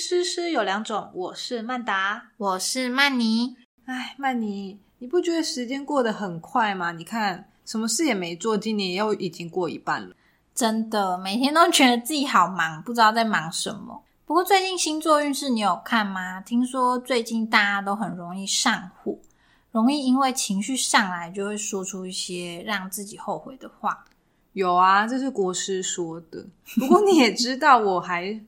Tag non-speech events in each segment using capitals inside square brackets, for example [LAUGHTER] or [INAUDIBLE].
诗诗有两种，我是曼达，我是曼妮。哎，曼妮，你不觉得时间过得很快吗？你看，什么事也没做，今年又已经过一半了。真的，每天都觉得自己好忙，不知道在忙什么。不过最近星座运势你有看吗？听说最近大家都很容易上火，容易因为情绪上来就会说出一些让自己后悔的话。有啊，这是国师说的。不过你也知道，我还。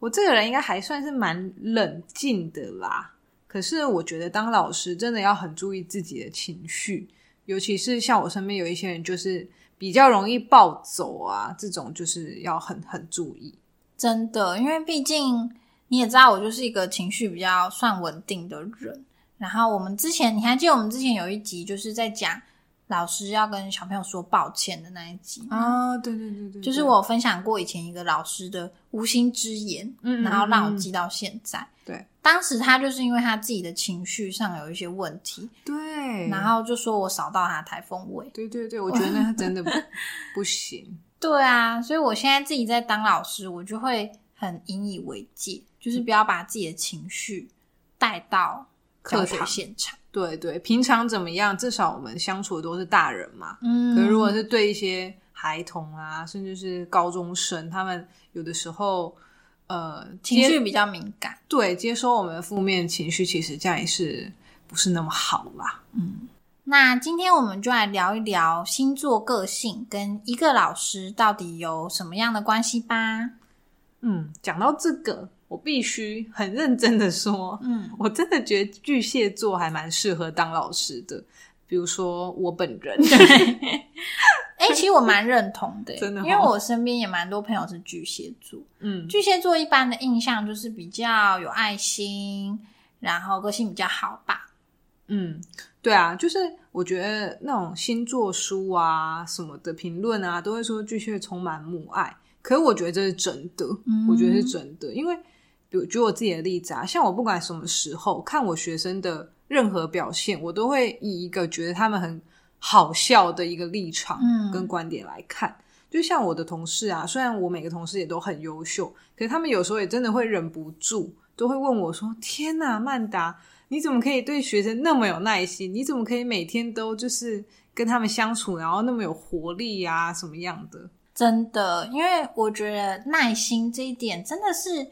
我这个人应该还算是蛮冷静的啦，可是我觉得当老师真的要很注意自己的情绪，尤其是像我身边有一些人，就是比较容易暴走啊，这种就是要很很注意。真的，因为毕竟你也知道，我就是一个情绪比较算稳定的人。然后我们之前你还记得我们之前有一集就是在讲。老师要跟小朋友说抱歉的那一集啊，对对对对，就是我分享过以前一个老师的无心之言，嗯，然后让我记到现在。对，当时他就是因为他自己的情绪上有一些问题，对，然后就说我扫到他台风尾。对对对，[LAUGHS] 我觉得那真的不不行。[LAUGHS] 对啊，所以我现在自己在当老师，我就会很引以为戒，就是不要把自己的情绪带到教学现场。对对，平常怎么样？至少我们相处的都是大人嘛。嗯。可如果是对一些孩童啊，甚至是高中生，他们有的时候呃情绪比较敏感，对，接收我们的负面情绪，其实这样也是不是那么好啦。嗯。那今天我们就来聊一聊星座个性跟一个老师到底有什么样的关系吧。嗯，讲到这个。我必须很认真的说，嗯，我真的觉得巨蟹座还蛮适合当老师的。比如说我本人，[LAUGHS] 哎，其实我蛮认同的，真的，因为我身边也蛮多朋友是巨蟹座。嗯，巨蟹座一般的印象就是比较有爱心，然后个性比较好吧。嗯，对啊，就是我觉得那种星座书啊什么的评论啊，都会说巨蟹充满母爱，可是我觉得这是真的，我觉得是真的，因为。比如举我自己的例子啊，像我不管什么时候看我学生的任何表现，我都会以一个觉得他们很好笑的一个立场跟观点来看。就像我的同事啊，虽然我每个同事也都很优秀，可是他们有时候也真的会忍不住，都会问我说：“天呐，曼达，你怎么可以对学生那么有耐心？你怎么可以每天都就是跟他们相处，然后那么有活力呀？什么样的？”真的，因为我觉得耐心这一点真的是。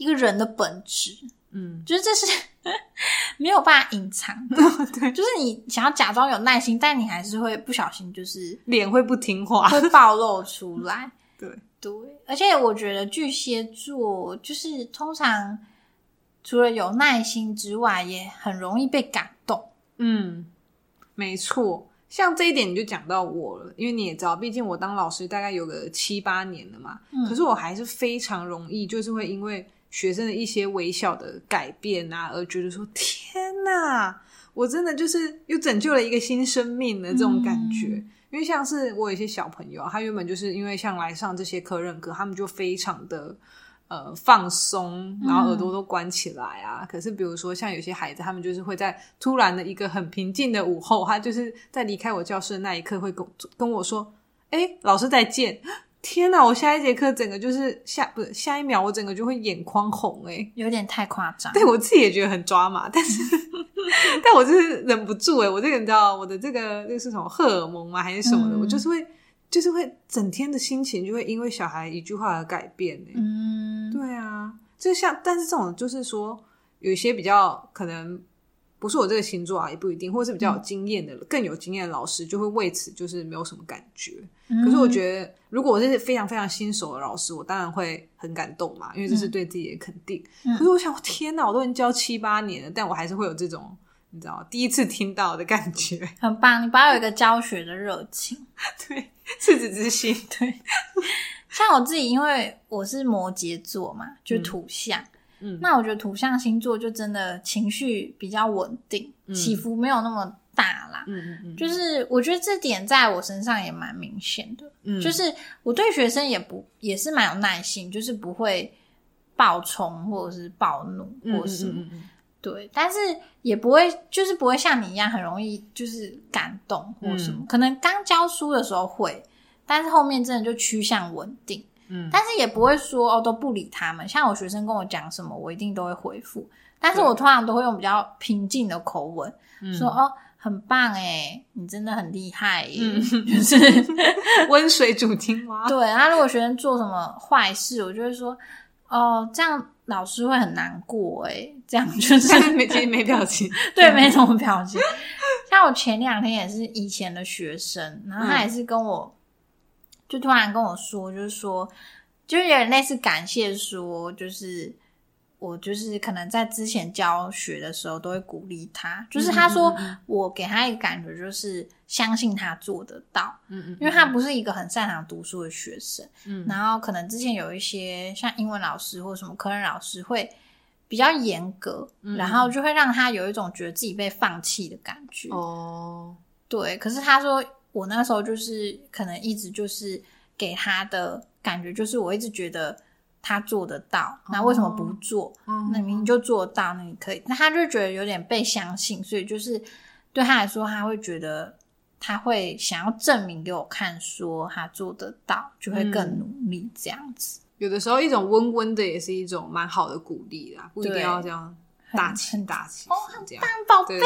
一个人的本质，嗯，就是这是 [LAUGHS] 没有办法隐藏的，[LAUGHS] 对，就是你想要假装有耐心，但你还是会不小心，就是脸会不听话，会暴露出来。[LAUGHS] 对对，而且我觉得巨蟹座就是通常除了有耐心之外，也很容易被感动。嗯，没错。像这一点你就讲到我了，因为你也知道，毕竟我当老师大概有个七八年了嘛，可是我还是非常容易，就是会因为。学生的一些微小的改变啊，而觉得说天哪，我真的就是又拯救了一个新生命的这种感觉。因为像是我有一些小朋友，他原本就是因为像来上这些课任课，他们就非常的呃放松，然后耳朵都关起来啊。可是比如说像有些孩子，他们就是会在突然的一个很平静的午后，他就是在离开我教室的那一刻，会跟跟我说：“哎，老师再见。”天哪！我下一节课整个就是下不是下一秒，我整个就会眼眶红哎，有点太夸张。对我自己也觉得很抓马，但是 [LAUGHS] 但我就是忍不住哎，我这个你知道我的这个那是什么荷尔蒙吗？还是什么的？我就是会就是会整天的心情就会因为小孩一句话而改变哎。嗯，对啊，就像但是这种就是说有一些比较可能。不是我这个星座啊，也不一定，或者是比较有经验的、更有经验的老师，就会为此就是没有什么感觉。可是我觉得，如果我是非常非常新手的老师，我当然会很感动嘛，因为这是对自己的肯定。可是我想，天哪，我都已经教七八年了，但我还是会有这种你知道第一次听到的感觉。[LAUGHS] 很棒，你不要有一个教学的热情，[LAUGHS] 对，赤子之心。[LAUGHS] 对，像我自己，因为我是摩羯座嘛，就土象。嗯，那我觉得土象星座就真的情绪比较稳定，起伏没有那么大啦。嗯嗯嗯，就是我觉得这点在我身上也蛮明显的。嗯，就是我对学生也不也是蛮有耐心，就是不会暴冲或者是暴怒或是什么。对，但是也不会就是不会像你一样很容易就是感动或什么。可能刚教书的时候会，但是后面真的就趋向稳定。嗯，但是也不会说哦都不理他们。像我学生跟我讲什么，我一定都会回复，但是我通常都会用比较平静的口吻说哦。很棒哎，你真的很厉害，[LAUGHS] 就是 [LAUGHS] 温水煮青蛙。对，然后如果学生做什么坏事，我就会说，哦，这样老师会很难过哎，这样 [LAUGHS] 就是没没表情，对，没什么表情。像我前两天也是以前的学生，然后他也是跟我，就突然跟我说，就是说，就是有点类似感谢说，就是。我就是可能在之前教学的时候都会鼓励他，就是他说我给他一个感觉就是相信他做得到，嗯嗯，因为他不是一个很擅长读书的学生，嗯，然后可能之前有一些像英文老师或什么科任老师会比较严格，然后就会让他有一种觉得自己被放弃的感觉，哦，对，可是他说我那时候就是可能一直就是给他的感觉就是我一直觉得。他做得到，那为什么不做？那明明就做得到，那你可以。那他就觉得有点被相信，所以就是对他来说，他会觉得他会想要证明给我看，说他做得到，就会更努力这样子。有的时候，一种温温的也是一种蛮好的鼓励啦，不一定要这样大气大气哦，这样宝贝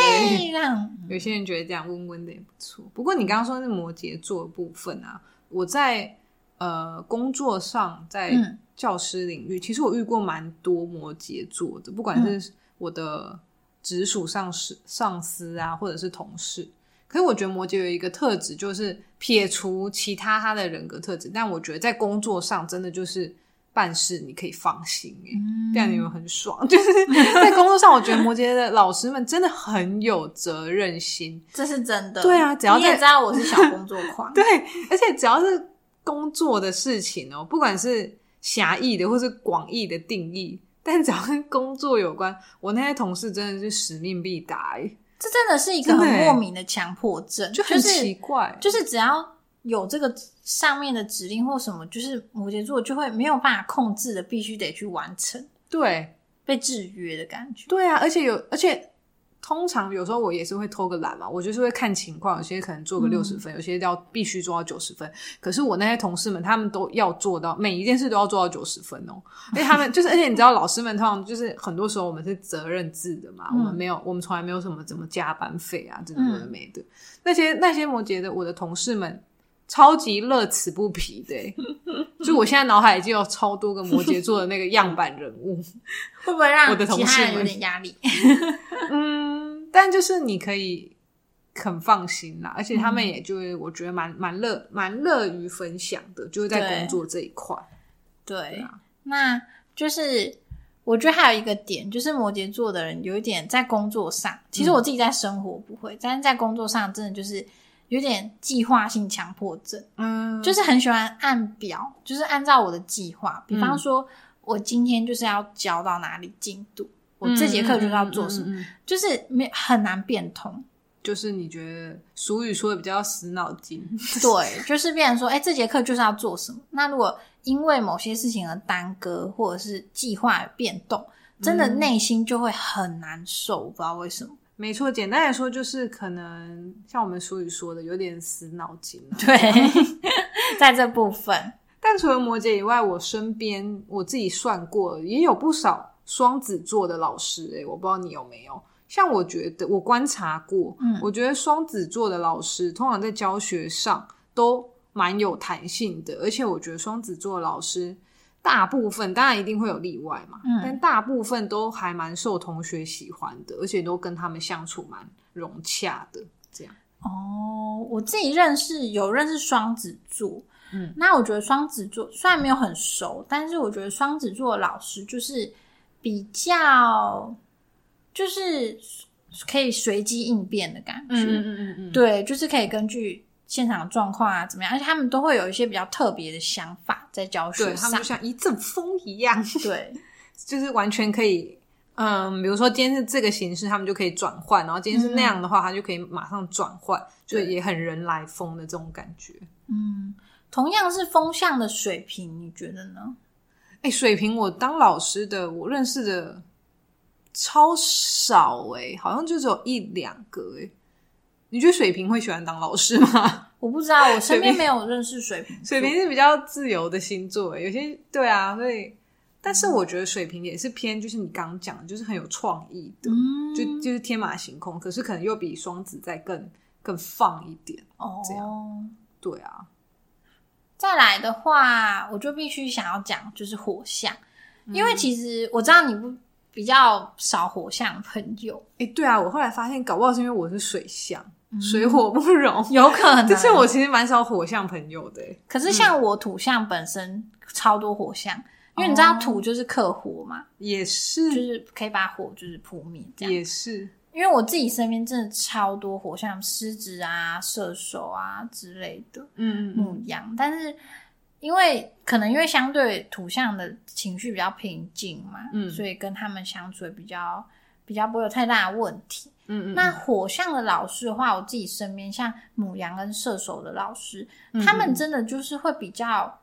这样。有些人觉得这样温温的也不错。不过你刚刚说是摩羯座的部分啊，我在呃工作上在。教师领域，其实我遇过蛮多摩羯座的，不管是我的直属上司、上司啊，或者是同事。可是我觉得摩羯有一个特质，就是撇除其他他的人格特质，但我觉得在工作上真的就是办事你可以放心，哎，这样你们很爽。[LAUGHS] 就是在工作上，我觉得摩羯的老师们真的很有责任心，这是真的。对啊，只要你也知道我是小工作狂，[LAUGHS] 对，而且只要是工作的事情哦，不管是。狭义的或是广义的定义，但只要跟工作有关，我那些同事真的是使命必达。这真的是一个很莫名的强迫症，就很奇怪。就是只要有这个上面的指令或什么，就是摩羯座就会没有办法控制的，必须得去完成。对，被制约的感觉。对啊，而且有，而且。通常有时候我也是会偷个懒嘛，我就是会看情况，有些可能做个六十分，有些要必须做到九十分。可是我那些同事们，他们都要做到每一件事都要做到九十分哦。因为他们 [LAUGHS] 就是，而且你知道，老师们通常就是很多时候我们是责任制的嘛，我们没有，我们从来没有什么怎么加班费啊，这种的没的。那些那些摩羯的我的同事们。超级乐此不疲的，[LAUGHS] 就我现在脑海已经有超多个摩羯座的那个样板人物，[LAUGHS] 会不会让我的同事有点压力？[LAUGHS] 嗯，但就是你可以很放心啦，而且他们也就我觉得蛮蛮乐蛮乐于分享的，就是在工作这一块。对，那就是我觉得还有一个点，就是摩羯座的人有一点在工作上，其实我自己在生活不会，但是在工作上真的就是。有点计划性强迫症，嗯，就是很喜欢按表，就是按照我的计划。比方说，我今天就是要教到哪里进度，我这节课就是要做什么，就是没很难变通。就是你觉得俗语说的比较死脑筋，[LAUGHS] 对，就是变成说，哎，这节课就是要做什么。那如果因为某些事情而耽搁，或者是计划变动，真的内心就会很难受，不知道为什么。没错，简单来说就是可能像我们俗语说的，有点死脑筋。对，[LAUGHS] 在这部分。但除了摩羯以外，我身边我自己算过，也有不少双子座的老师。诶我不知道你有没有。像我觉得，我观察过，嗯，我觉得双子座的老师通常在教学上都蛮有弹性的，而且我觉得双子座的老师。大部分当然一定会有例外嘛，但大部分都还蛮受同学喜欢的，而且都跟他们相处蛮融洽的。这样哦，我自己认识有认识双子座，嗯，那我觉得双子座虽然没有很熟，但是我觉得双子座的老师就是比较就是可以随机应变的感觉，嗯嗯嗯嗯，对，就是可以根据。现场状况啊，怎么样？而且他们都会有一些比较特别的想法在教学上，他们就像一阵风一样，[LAUGHS] 对，就是完全可以，嗯，比如说今天是这个形式，他们就可以转换；然后今天是那样的话，他就可以马上转换，就也很人来疯的这种感觉。嗯，同样是风向的水平，你觉得呢？哎，水平，我当老师的，我认识的超少，哎，好像就只有一两个，哎。你觉得水瓶会喜欢当老师吗？[LAUGHS] 我不知道，我身边没有认识水瓶。水瓶是比较自由的星座，有些对啊，所以，但是我觉得水瓶也是偏，就是你刚刚讲的，就是很有创意的，就就是天马行空，可是可能又比双子再更更放一点哦。这样，对啊。再来的话，我就必须想要讲就是火象，因为其实我知道你不比较少火象朋友。哎，对啊，我后来发现搞不好是因为我是水象。水火不容，有可 [LAUGHS] 能。就是我其实蛮少火象朋友的。可是像我土象本身超多火象，因为你知道土就是克火嘛，也是，就是可以把火就是扑灭这样。也是，因为我自己身边真的超多火象，狮子啊、射手啊之类的，嗯嗯，牧羊。但是因为可能因为相对土象的情绪比较平静嘛，嗯，所以跟他们相处比较比较不会有太大的问题。嗯嗯，那火象的老师的话，我自己身边像母羊跟射手的老师，他们真的就是会比较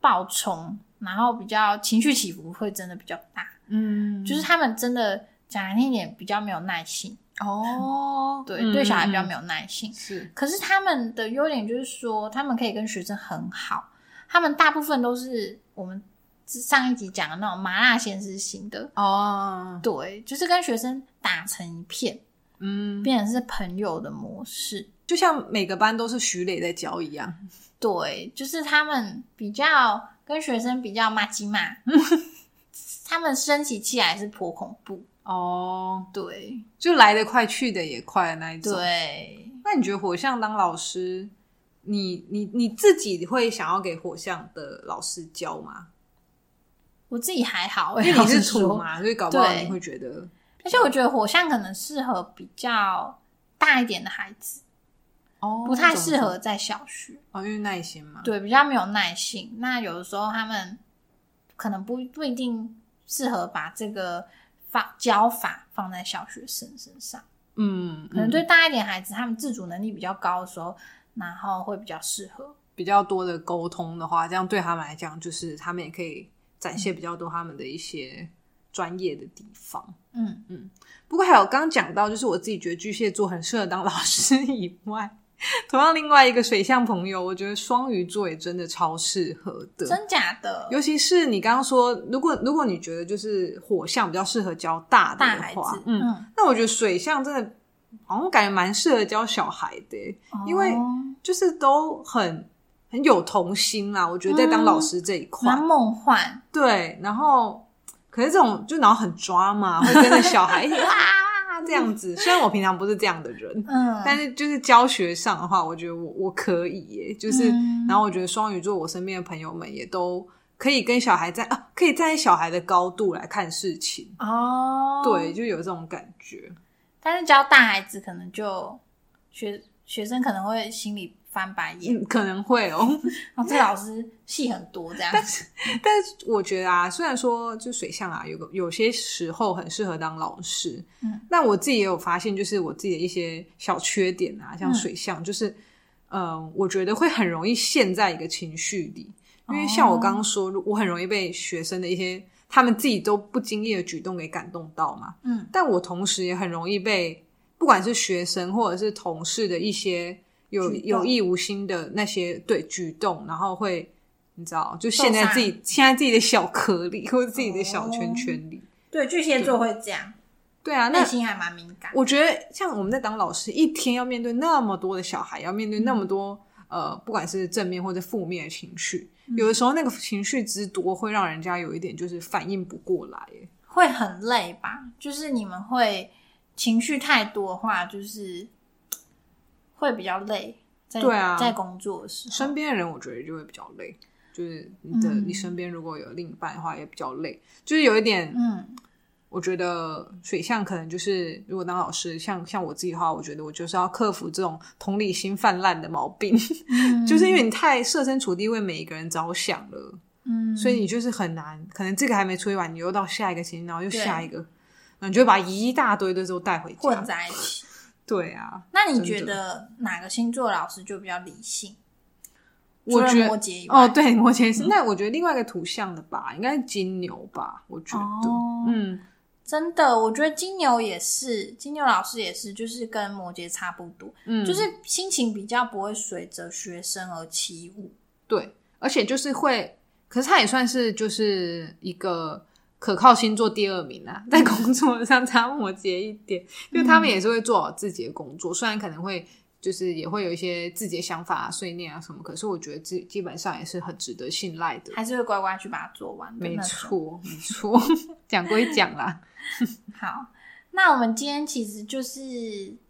暴冲，然后比较情绪起伏会真的比较大。嗯，就是他们真的讲难听点，比较没有耐心。哦，[LAUGHS] 对，对小孩比较没有耐心。是，可是他们的优点就是说，他们可以跟学生很好。他们大部分都是我们上一集讲的那种麻辣鲜师型的。哦，对，就是跟学生。打成一片，嗯，变成是朋友的模式，就像每个班都是徐磊在教一样。对，就是他们比较跟学生比较骂鸡骂，[LAUGHS] 他们生起气来是颇恐怖哦。对，就来得快去的也快那一种。对，那你觉得火象当老师，你你你自己会想要给火象的老师教吗？我自己还好，因为你是土嘛，所以搞不好你会觉得。而且我觉得火象可能适合比较大一点的孩子，哦，不太适合在小学哦，因为耐心嘛，对，比较没有耐性。那有的时候他们可能不不一定适合把这个法教法放在小学生身上，嗯，可能对大一点孩子，他们自主能力比较高的时候，然后会比较适合比较多的沟通的话，这样对他们来讲，就是他们也可以展现比较多他们的一些。专业的地方，嗯嗯，不过还有刚刚讲到，就是我自己觉得巨蟹座很适合当老师以外，同样另外一个水象朋友，我觉得双鱼座也真的超适合的，真假的？尤其是你刚刚说，如果如果你觉得就是火象比较适合教大的话，嗯，那我觉得水象真的好像感觉蛮适合教小孩的，因为就是都很很有童心啦。我觉得在当老师这一块，梦幻，对，然后。可是这种就然后很抓嘛，会跟着小孩一起 [LAUGHS] 哇这样子。虽然我平常不是这样的人，嗯，但是就是教学上的话，我觉得我我可以耶。就是，然后我觉得双鱼座，我身边的朋友们也都可以跟小孩在啊，可以站在小孩的高度来看事情哦。对，就有这种感觉。但是教大孩子，可能就学学生可能会心里。翻白眼嗯可能会 [LAUGHS] 哦，这老师戏很多这样。但是，[LAUGHS] 但是我觉得啊，虽然说就水象啊，有个有些时候很适合当老师，嗯，那我自己也有发现，就是我自己的一些小缺点啊，像水象，就是嗯，我觉得会很容易陷在一个情绪里，因为像我刚刚说，我很容易被学生的一些他们自己都不经意的举动给感动到嘛，嗯，但我同时也很容易被不管是学生或者是同事的一些。有有意无心的那些对举动，然后会你知道，就陷在自己陷在自己的小壳里，或者自己的小圈圈里。对，巨蟹座会这样。对啊，内心还蛮敏感。我觉得像我们在当老师，一天要面对那么多的小孩，要面对那么多呃，不管是正面或者负面的情绪，有的时候那个情绪之多，会让人家有一点就是反应不过来，会很累吧？就是你们会情绪太多的话，就是。会比较累，对啊，在工作的时候，身边的人我觉得就会比较累。就是你的，你身边如果有另一半的话，也比较累。就是有一点，嗯，我觉得水象可能就是，如果当老师，像像我自己的话，我觉得我就是要克服这种同理心泛滥的毛病，[LAUGHS] 就是因为你太设身处地为每一个人着想了，嗯，所以你就是很难。可能这个还没处理完，你又到下一个情绪，然后又下一个，然后你就把一大堆的都带回家，混在一起。对啊，那你觉得哪个星座老师就比较理性？我觉得摩羯哦，对，摩羯是。那我觉得另外一个图像的吧，应该是金牛吧？我觉得，嗯，真的，我觉得金牛也是，金牛老师也是，就是跟摩羯差不多，嗯，就是心情比较不会随着学生而起舞。对，而且就是会，可是他也算是就是一个可靠星座第二名啊，[LAUGHS] 在工作上差摩羯一点，因为他们也是会做好自己的工作，虽然可能会。就是也会有一些自己的想法、啊碎念啊什么，可是我觉得基基本上也是很值得信赖的，还是会乖乖去把它做完。没错，没错，讲归讲啦。[LAUGHS] 好，那我们今天其实就是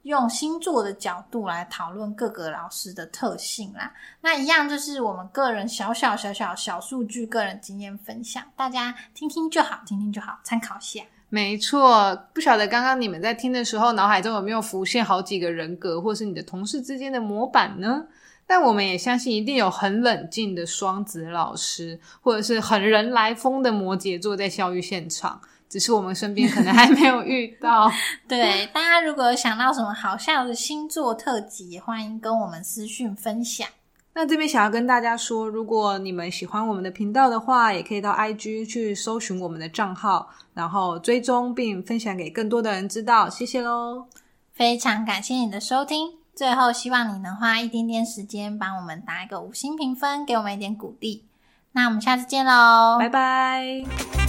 用星座的角度来讨论各个老师的特性啦。那一样就是我们个人小小小小小数据、个人经验分享，大家听听就好，听听就好，参考下。没错，不晓得刚刚你们在听的时候，脑海中有没有浮现好几个人格，或是你的同事之间的模板呢？但我们也相信，一定有很冷静的双子老师，或者是很人来疯的摩羯座在教育现场，只是我们身边可能还没有遇到。[LAUGHS] 对，大家如果想到什么好笑的星座特辑，也欢迎跟我们私讯分享。那这边想要跟大家说，如果你们喜欢我们的频道的话，也可以到 IG 去搜寻我们的账号，然后追踪并分享给更多的人知道。谢谢喽！非常感谢你的收听。最后，希望你能花一点点时间帮我们打一个五星评分，给我们一点鼓励。那我们下次见喽，拜拜。